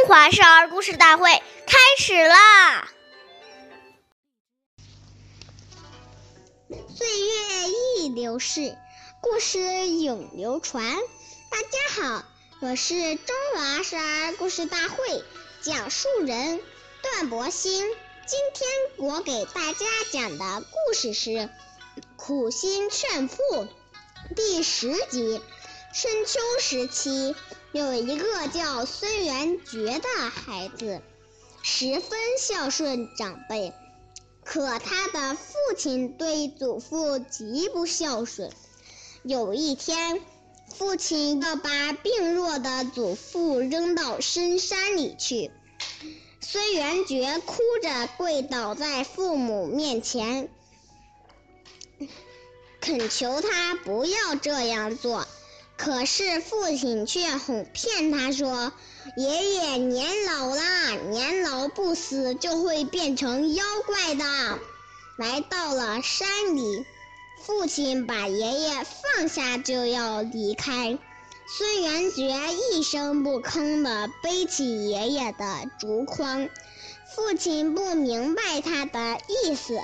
中华少儿故事大会开始啦！岁月易流逝，故事永流传。大家好，我是中华少儿故事大会讲述人段博鑫。今天我给大家讲的故事是《苦心劝父》第十集。春秋时期。有一个叫孙元觉的孩子，十分孝顺长辈，可他的父亲对祖父极不孝顺。有一天，父亲要把病弱的祖父扔到深山里去，孙元觉哭着跪倒在父母面前，恳求他不要这样做。可是父亲却哄骗他说：“爷爷年老了，年老不死就会变成妖怪的。”来到了山里，父亲把爷爷放下就要离开，孙元觉一声不吭地背起爷爷的竹筐。父亲不明白他的意思，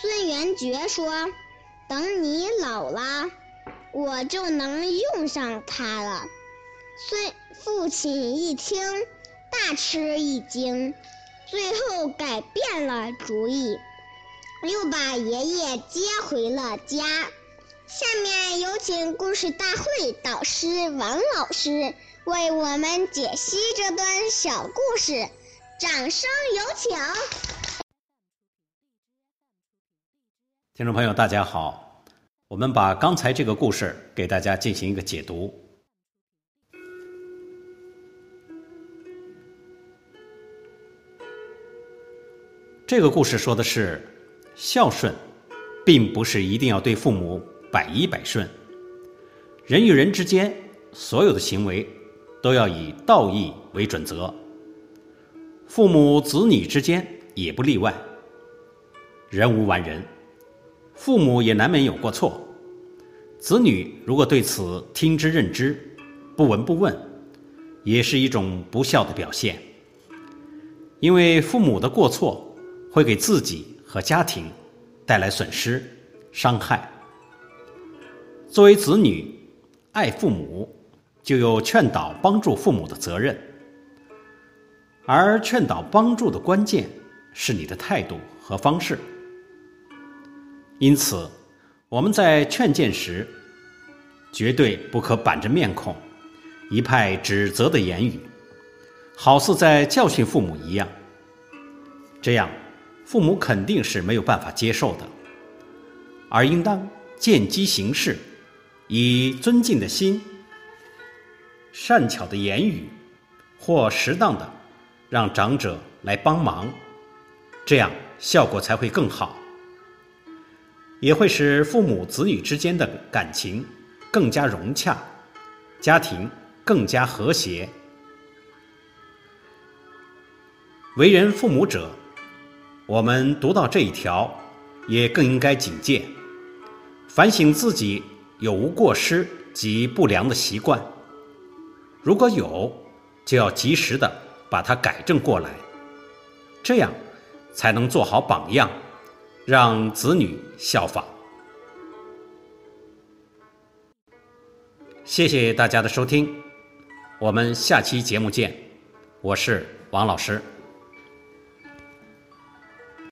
孙元觉说：“等你老了。”我就能用上它了。孙父亲一听，大吃一惊，最后改变了主意，又把爷爷接回了家。下面有请故事大会导师王老师为我们解析这段小故事，掌声有请。听众朋友，大家好。我们把刚才这个故事给大家进行一个解读。这个故事说的是，孝顺，并不是一定要对父母百依百顺。人与人之间，所有的行为都要以道义为准则。父母子女之间也不例外。人无完人。父母也难免有过错，子女如果对此听之任之，不闻不问，也是一种不孝的表现。因为父母的过错会给自己和家庭带来损失、伤害。作为子女，爱父母就有劝导、帮助父母的责任，而劝导、帮助的关键是你的态度和方式。因此，我们在劝谏时，绝对不可板着面孔，一派指责的言语，好似在教训父母一样。这样，父母肯定是没有办法接受的，而应当见机行事，以尊敬的心、善巧的言语，或适当的让长者来帮忙，这样效果才会更好。也会使父母子女之间的感情更加融洽，家庭更加和谐。为人父母者，我们读到这一条，也更应该警戒，反省自己有无过失及不良的习惯。如果有，就要及时的把它改正过来，这样才能做好榜样。让子女效仿。谢谢大家的收听，我们下期节目见。我是王老师。